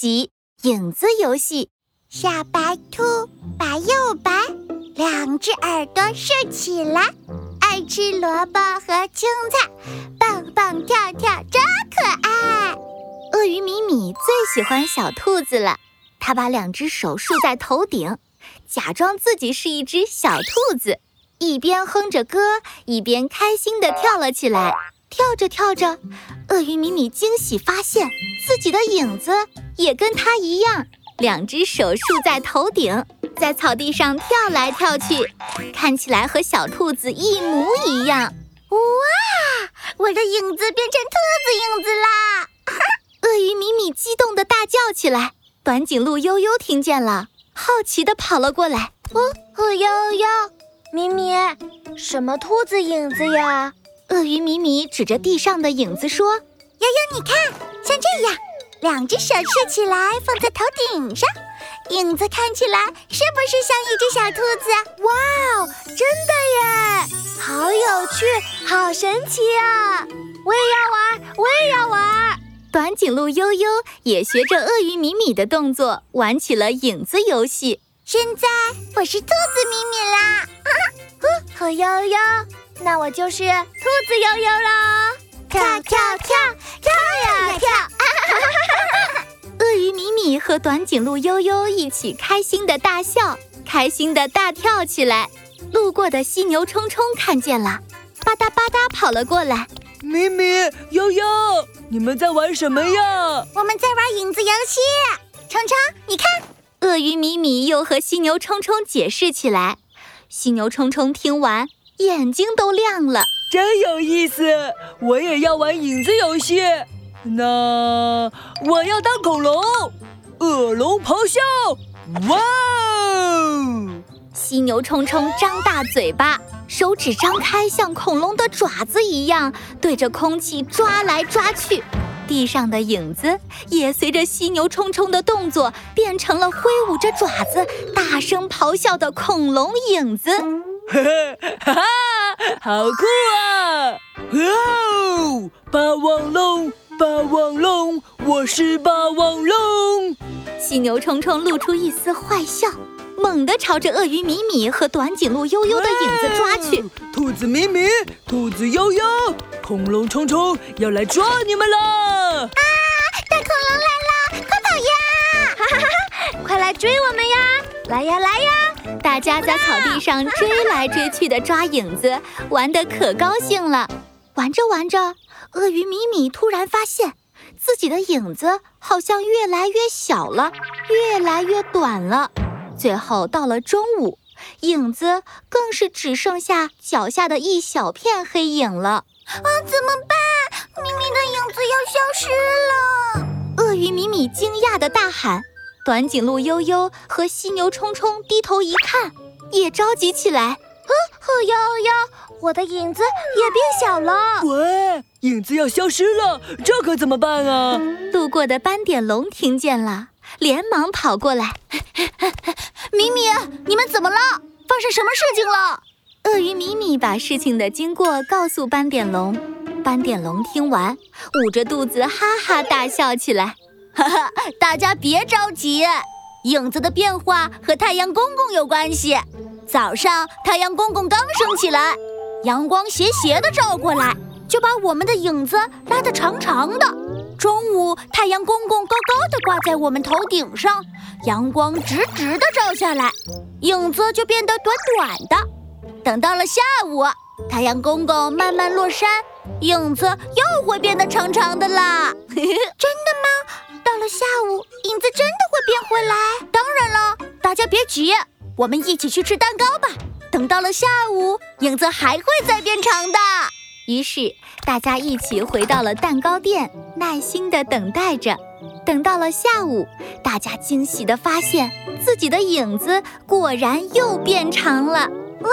集《影子游戏》。小白兔白又白，两只耳朵竖起来，爱吃萝卜和青菜，蹦蹦跳跳真可爱。鳄鱼米米最喜欢小兔子了，它把两只手竖在头顶，假装自己是一只小兔子，一边哼着歌，一边开心地跳了起来。跳着跳着，鳄鱼米米惊喜发现自己的影子也跟它一样。两只手竖在头顶，在草地上跳来跳去，看起来和小兔子一模一样。哇！我的影子变成兔子影子啦！鳄鱼米米激动地大叫起来。短颈鹿悠悠听见了，好奇地跑了过来。哦，哦悠悠，米米，什么兔子影子呀？鳄鱼米米指着地上的影子说：“悠悠，你看，像这样。”两只手竖起来，放在头顶上，影子看起来是不是像一只小兔子？哇哦，真的耶！好有趣，好神奇啊！我也要玩，我也要玩。短颈鹿悠悠也学着鳄鱼米米的动作，玩起了影子游戏。现在我是兔子米米啦！和悠悠，那我就是兔子悠悠了。跳跳跳，跳呀跳！鳄鱼米米和短颈鹿悠悠一起开心的大笑，开心的大跳起来。路过的犀牛冲冲看见了，吧嗒吧嗒跑了过来。米米、悠悠，你们在玩什么呀？我们在玩影子游戏。冲冲，你看，鳄鱼米米又和犀牛冲冲解释起来。犀牛冲冲听完，眼睛都亮了。真有意思，我也要玩影子游戏。那我要当恐龙，恶龙咆哮！哇哦！犀牛冲冲张大嘴巴，手指张开，像恐龙的爪子一样，对着空气抓来抓去。地上的影子也随着犀牛冲冲的动作，变成了挥舞着爪子、大声咆哮的恐龙影子。哈哈，好酷啊！哇哦，霸王龙，霸王龙，我是霸王龙。犀牛冲冲露出一丝坏笑，猛地朝着鳄鱼米米和短颈鹿悠悠的影子抓去。兔子米米，兔子悠悠，恐龙冲冲要来抓你们了！啊，大恐龙来了，快跑呀！哈哈哈，快来追我们呀！来呀，来呀！大家在草地上追来追去的抓影子，玩得可高兴了。玩着玩着，鳄鱼米米突然发现自己的影子好像越来越小了，越来越短了。最后到了中午，影子更是只剩下脚下的一小片黑影了。啊，怎么办？米米的影子要消失了！鳄鱼米米惊讶地大喊。短颈鹿悠悠和犀牛冲冲低头一看，也着急起来。啊，呵悠悠，我的影子也变小了。喂，影子要消失了，这可怎么办啊？路过的斑点龙听见了，连忙跑过来。米米，你们怎么了？发生什么事情了？鳄鱼米米把事情的经过告诉斑点龙。斑点龙听完，捂着肚子哈哈大笑起来。哈哈，大家别着急，影子的变化和太阳公公有关系。早上太阳公公刚升起来，阳光斜斜的照过来，就把我们的影子拉得长长的。中午太阳公公高高的挂在我们头顶上，阳光直直的照下来，影子就变得短短的。等到了下午，太阳公公慢慢落山，影子又会变得长长的啦。真的吗？到了下午，影子真的会变回来？当然了，大家别急，我们一起去吃蛋糕吧。等到了下午，影子还会再变长的。于是大家一起回到了蛋糕店，耐心的等待着。等到了下午，大家惊喜的发现自己的影子果然又变长了。哇，